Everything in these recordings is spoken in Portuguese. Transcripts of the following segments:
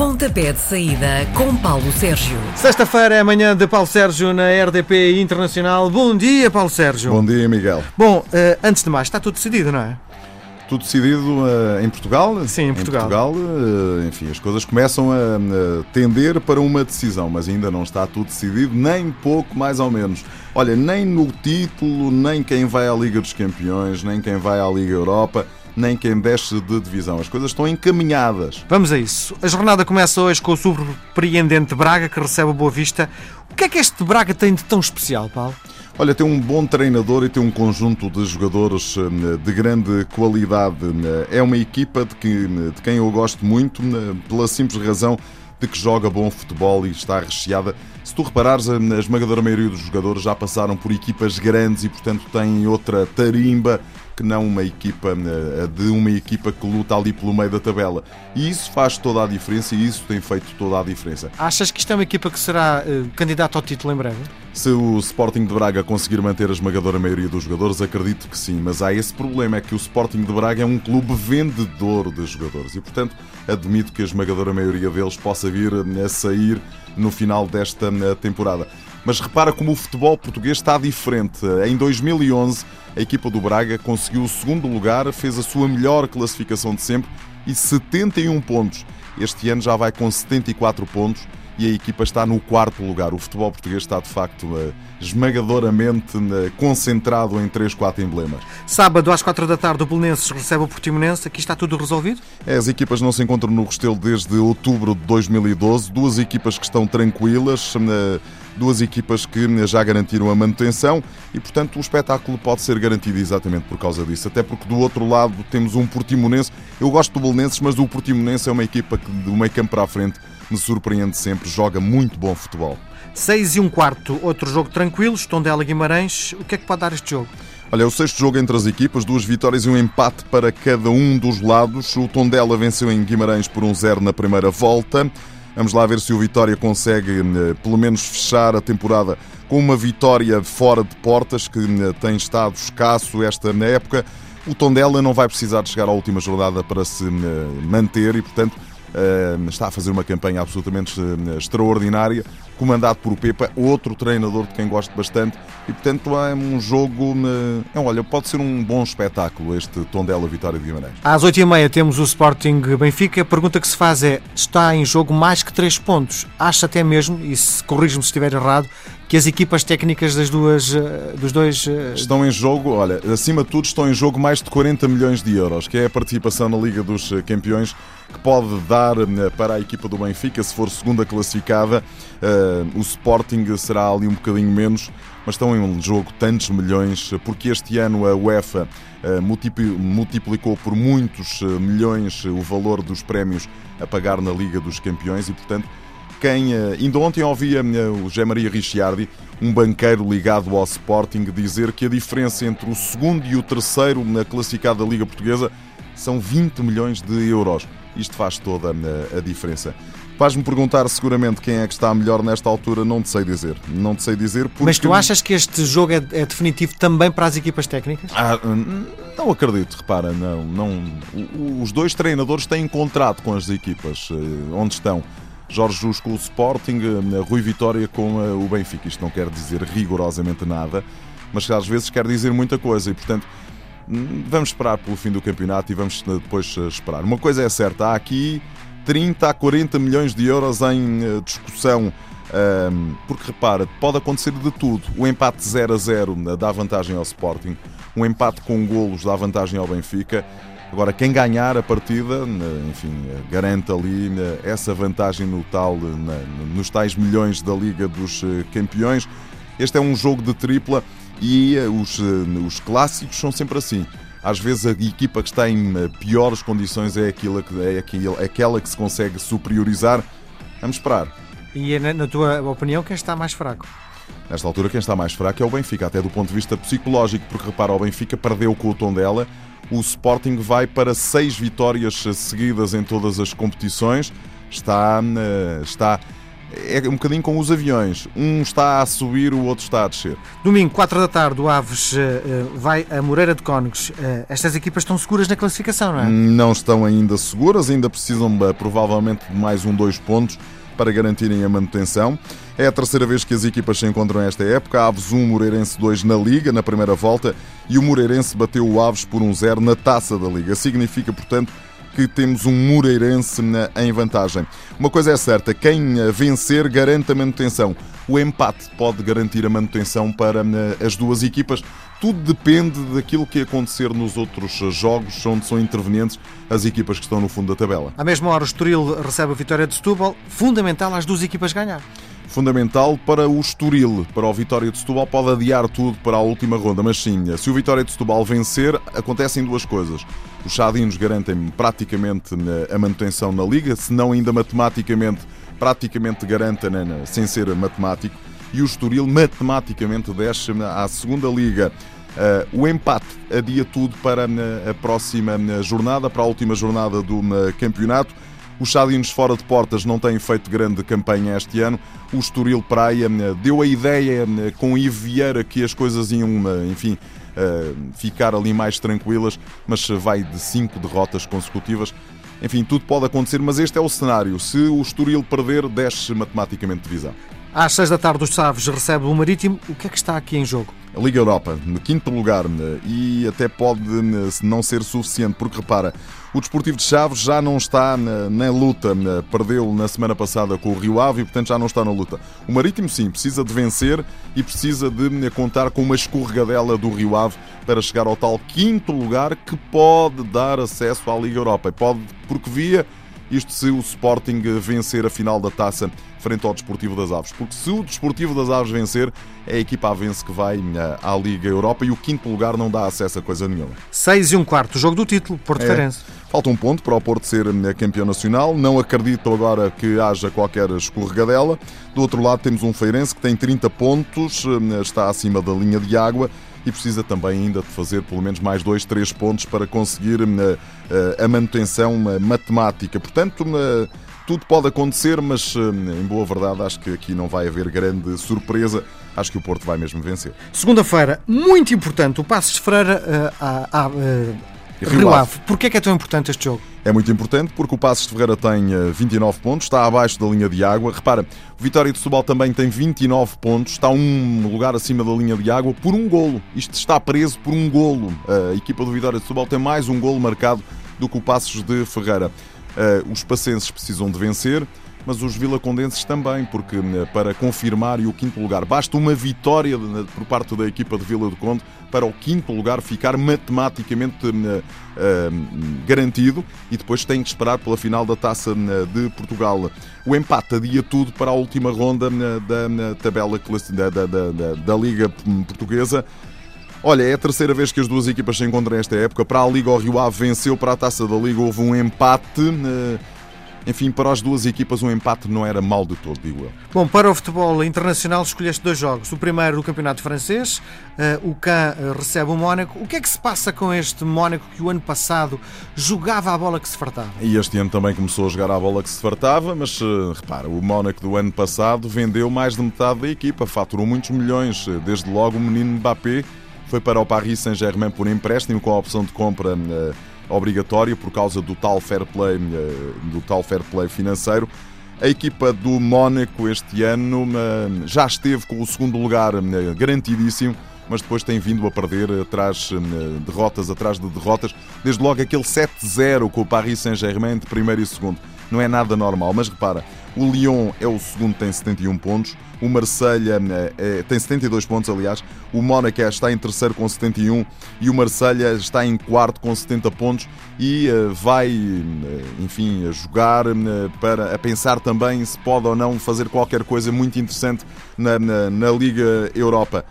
Pontapé de saída com Paulo Sérgio. Sexta-feira é amanhã de Paulo Sérgio na RDP Internacional. Bom dia, Paulo Sérgio. Bom dia, Miguel. Bom, eh, antes de mais, está tudo decidido, não é? Tudo decidido uh, em Portugal? Sim, em Portugal. Em Portugal, uh, enfim, as coisas começam a, a, tender para uma decisão, mas ainda não está tudo decidido, nem pouco mais ou menos. Olha, nem no título, nem quem vai à Liga dos Campeões, nem quem vai à Liga Europa nem quem desce de divisão. As coisas estão encaminhadas. Vamos a isso. A jornada começa hoje com o surpreendente Braga, que recebe o Boa Vista. O que é que este Braga tem de tão especial, Paulo? Olha, tem um bom treinador e tem um conjunto de jogadores eh, de grande qualidade. Eh, é uma equipa de, que, de quem eu gosto muito, eh, pela simples razão de que joga bom futebol e está recheada. Se tu reparares, a esmagadora maioria dos jogadores já passaram por equipas grandes e, portanto, têm outra tarimba que não uma equipa eh, de uma equipa que luta ali pelo meio da tabela. E isso faz toda a diferença e isso tem feito toda a diferença. Achas que isto é uma equipa que será uh, candidata ao título em breve? Se o Sporting de Braga conseguir manter a esmagadora maioria dos jogadores, acredito que sim, mas há esse problema, é que o Sporting de Braga é um clube vendedor de jogadores e, portanto, admito que a esmagadora maioria deles possa vir a sair no final desta eh, temporada. Mas repara como o futebol português está diferente. Em 2011, a equipa do Braga conseguiu o segundo lugar, fez a sua melhor classificação de sempre e 71 pontos. Este ano já vai com 74 pontos e a equipa está no quarto lugar. O futebol português está de facto eh, esmagadoramente eh, concentrado em 3, 4 emblemas. Sábado às 4 da tarde o Belenenses recebe o Portimonense. Aqui está tudo resolvido? É, as equipas não se encontram no Restelo desde outubro de 2012. Duas equipas que estão tranquilas eh, duas equipas que já garantiram a manutenção e, portanto, o espetáculo pode ser garantido exatamente por causa disso. Até porque do outro lado temos um Portimonense. Eu gosto do Belenenses, mas o Portimonense é uma equipa que do meio campo para a frente me surpreende sempre, joga muito bom futebol. 6 e um quarto, outro jogo tranquilo, Tondela Guimarães. O que é que pode dar este jogo? Olha, é o sexto jogo entre as equipas, duas vitórias e um empate para cada um dos lados. O Tondela venceu em Guimarães por um zero na primeira volta. Vamos lá ver se o Vitória consegue, eh, pelo menos, fechar a temporada com uma vitória fora de portas, que eh, tem estado escasso esta na época. O Tondela não vai precisar de chegar à última jornada para se eh, manter e, portanto, está a fazer uma campanha absolutamente extraordinária comandado por o Pepa, outro treinador de quem gosto bastante, e portanto é um jogo. É, olha, pode ser um bom espetáculo este Tondela Vitória de Guimarães. Às 8h30 temos o Sporting Benfica. A pergunta que se faz é: está em jogo mais que 3 pontos? Acha até mesmo, e se corrijo-me se estiver errado, que as equipas técnicas das duas, eh, dos dois. Eh, estão em jogo, olha, acima de tudo, estão em jogo mais de 40 milhões de euros, que é a participação na Liga dos Campeões, que pode dar para a equipa do Benfica, se for segunda classificada, o Sporting será ali um bocadinho menos, mas estão em um jogo tantos milhões, porque este ano a UEFA eh, multiplicou por muitos eh, milhões o valor dos prémios a pagar na Liga dos Campeões e, portanto, quem. Eh, ainda ontem ouvia o José Maria Ricciardi, um banqueiro ligado ao Sporting, dizer que a diferença entre o segundo e o terceiro na classificada Liga Portuguesa são 20 milhões de euros. Isto faz toda a diferença. Vais-me perguntar seguramente quem é que está melhor nesta altura, não te sei dizer. Não te sei dizer porque... Mas tu achas que este jogo é, é definitivo também para as equipas técnicas? Ah, não acredito, repara, não, não. Os dois treinadores têm contrato com as equipas eh, onde estão. Jorge Jus com o Sporting, eh, Rui Vitória com eh, o Benfica. Isto não quer dizer rigorosamente nada, mas às vezes quer dizer muita coisa e, portanto, hum, vamos esperar pelo fim do campeonato e vamos depois esperar. Uma coisa é certa, há aqui 30 a 40 milhões de euros em eh, discussão. Porque repara, pode acontecer de tudo. O empate 0 a 0 eh, dá vantagem ao Sporting, um empate com golos dá vantagem ao Benfica. Agora, quem ganhar a partida, enfim, eh, garante ali essa vantagem no tal, nos tais milhões da Liga dos Campeões. Este é um jogo de tripla e os, os clássicos são sempre assim às vezes a equipa que está em eh, piores condições é aquela que, é aquela que se consegue superiorizar. Vamos esperar. E é, na tua opinião, quem está mais fraco? Nesta altura, quem está mais fraco é o Benfica, até do ponto de vista psicológico, porque repara, o Benfica perdeu com o tom dela. O Sporting vai para seis vitórias seguidas em todas as competições. Está, eh, está é um bocadinho com os aviões. Um está a subir, o outro está a descer. Domingo, 4 da tarde, o Aves uh, vai a Moreira de Cónegos. Uh, estas equipas estão seguras na classificação, não é? Não estão ainda seguras, ainda precisam provavelmente de mais um, dois pontos para garantirem a manutenção. É a terceira vez que as equipas se encontram nesta época. Aves 1, Moreirense 2 na Liga, na primeira volta, e o Moreirense bateu o Aves por um 0 na taça da Liga. Significa, portanto, que temos um Moreirense em vantagem. Uma coisa é certa, quem vencer garante a manutenção. O empate pode garantir a manutenção para as duas equipas. Tudo depende daquilo que acontecer nos outros jogos onde são intervenientes as equipas que estão no fundo da tabela. À mesma hora, o Estoril recebe a vitória de Setúbal. Fundamental às duas equipas ganhar fundamental para o Estoril. Para o Vitória de Setúbal pode adiar tudo para a última ronda, mas sim, se o Vitória de Setúbal vencer, acontecem duas coisas. Os Chadinos garantem praticamente a manutenção na Liga, se não ainda matematicamente, praticamente garantem né, sem ser matemático, e o Estoril matematicamente desce à segunda Liga. Uh, o empate adia tudo para a próxima jornada, para a última jornada do campeonato. Os Chadinos fora de portas não têm feito grande campanha este ano. O Estoril Praia eh, deu a ideia eh, com Ivo Vieira que as coisas iam, eh, enfim, ficar ali mais tranquilas, mas vai de cinco derrotas consecutivas. Enfim, tudo pode acontecer, mas este é o cenário. Se o Estoril perder, desce matematicamente divisão. Às seis da tarde, os Chaves recebe o Marítimo. O que é que está aqui em jogo? Liga Europa, no quinto lugar, e até pode não ser suficiente, porque repara, o Desportivo de Chaves já não está na, luta, perdeu na semana passada com o Rio Ave e, portanto, já não está na luta. O Marítimo, sim, precisa de vencer e precisa de contar com uma escorregadela do Rio Ave para chegar ao tal quinto lugar que pode dar acesso à Liga Europa. Pode, porque via isto se o Sporting vencer a final da taça frente ao Desportivo das Aves. Porque se o Desportivo das Aves vencer, é a equipa avense que vai eh, à Liga Europa e o quinto lugar não dá acesso a coisa nenhuma. 6 e um quarto, jogo do título, Porto é. Falta um ponto para o Porto ser eh, campeão nacional. Não acredito agora que haja qualquer escorregadela. Do outro lado temos um Feirense que tem 30 pontos, eh, está acima da linha de água e precisa também ainda de fazer pelo menos mais dois, três pontos para conseguir uh, a manutenção matemática. Portanto, tudo pode acontecer, mas em boa verdade acho que aqui não vai haver grande surpresa. Acho que o Porto vai mesmo vencer. Segunda-feira, muito importante, o Passos de Freira a, a, a Rio Ave. Porquê é que é tão importante este jogo? É muito importante porque o Passos de Ferreira tem 29 eh, pontos, está abaixo da linha de água. Repara, o Vitória de Setúbal também tem 29 pontos, está um lugar acima da linha de água por um golo. Isto está preso por um golo. A equipa do Vitória de Setúbal tem mais um golo marcado do que o Passos de Ferreira. Eh, os pacenses precisam de vencer mas os vilacondenses também, porque eh, para confirmar e o quinto lugar, basta uma vitória por parte da equipa de Vila do Conde para o quinto lugar ficar matematicamente uh, uh, garantido e depois tem que esperar pela final da Taça de Portugal. O empate adia tudo para a última ronda da tabela da, da, da, da Liga Portuguesa. Olha, é a terceira vez que as duas equipas se encontram nesta época. Para a Liga, o Rio Ave venceu, para a Taça da Liga houve um empate. Enfim, para as duas equipas um empate não era mal de todo, digo eu. Bom, para o futebol internacional escolheste dois jogos. O primeiro do Campeonato Francês, uh, o Caen uh, recebe o Mónaco. O que é que se passa com este Mónaco que o ano passado jogava a bola que se fartava? E este ano também começou a jogar a bola que se fartava, mas uh, repara, o Mónaco do ano passado vendeu mais de metade da equipa, faturou muitos milhões. Desde logo o menino Mbappé foi para o Paris Saint-Germain por empréstimo com a opção de compra obrigatório por causa do tal fair play, eh, do tal fair play financeiro. A equipa do Mónaco este ano eh, já esteve com o segundo lugar eh, garantidíssimo, mas depois tem vindo a perder atrás derrotas atrás de derrotas, desde logo aquele 7-0 com o Paris Saint-Germain de primeiro e segundo. Não é nada normal, mas repara, o Lyon é o segundo, tem 71 pontos. O Marselha é, tem 72 pontos, aliás. O Mónaco está em terceiro com 71 e o Marselha está em quarto com 70 pontos e uh, vai, enfim, a jogar uh, para a pensar também se pode ou não fazer qualquer coisa muito interessante na, na, na Liga Europa.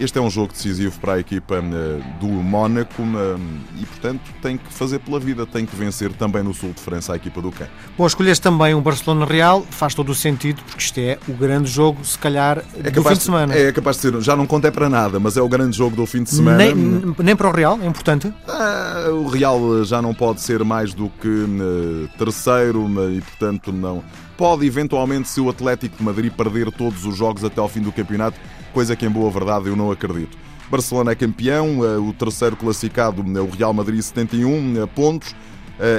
Este é um jogo decisivo para a equipa uh, do Mónaco uh, e, portanto, tem que fazer pela vida, tem que vencer também no sul de França a equipa do Cã. Bom, escolheste também um Barcelona Real, faz todo o sentido, porque isto é o grande jogo, se calhar, é do fim de semana. É capaz de ser, já não conta é para nada, mas é o grande jogo do fim de semana. Nem, nem para o Real, é importante? Ah, o Real já não pode ser mais do que uh, terceiro e, portanto, não. Pode eventualmente, se o Atlético de Madrid perder todos os jogos até ao fim do campeonato, coisa que em boa verdade eu não acredito. Barcelona é campeão, eh, o terceiro classificado, eh, o Real Madrid, 71 pontos.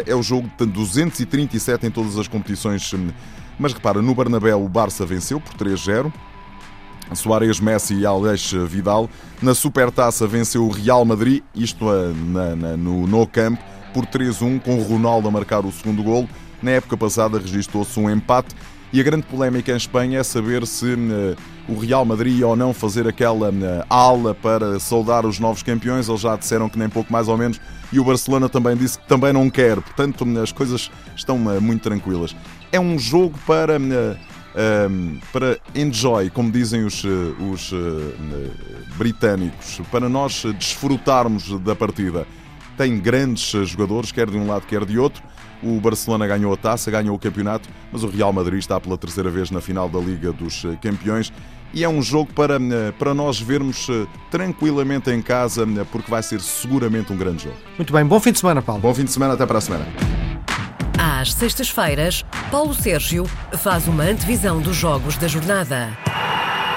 É o jogo de 237 em todas as competições. Mas repara, no Bernabéu o Barça venceu por 3-0. Soares, Messi e Alex Vidal. Na Supertaça venceu o Real Madrid, isto na, na, no No Camp, por 3-1, com o Ronaldo a marcar o segundo golo. Na época passada registou-se um empate e a grande polémica em Espanha é saber se uh, o Real Madrid ia ou não fazer aquela uh, ala para saudar os novos campeões. Eles já disseram que nem pouco mais ou menos. E o Barcelona também disse que também não quer. Portanto, as coisas estão muito tranquilas. É um jogo para. para enjoy, como dizem os, os britânicos, para nós desfrutarmos da partida. Tem grandes jogadores, quer de um lado, quer de outro. O Barcelona ganhou a taça, ganhou o campeonato, mas o Real Madrid está pela terceira vez na final da Liga dos eh, Campeões. E é um jogo para, eh, para nós vermos eh, tranquilamente em casa, porque vai ser seguramente um grande jogo. Muito bem, bom fim de semana, Paulo. Bom fim de semana, até para a semana. Às sextas-feiras, Paulo Sérgio faz uma antevisão dos jogos da jornada.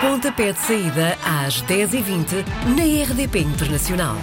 Pontapé de saída às 10h20 na RDP Internacional.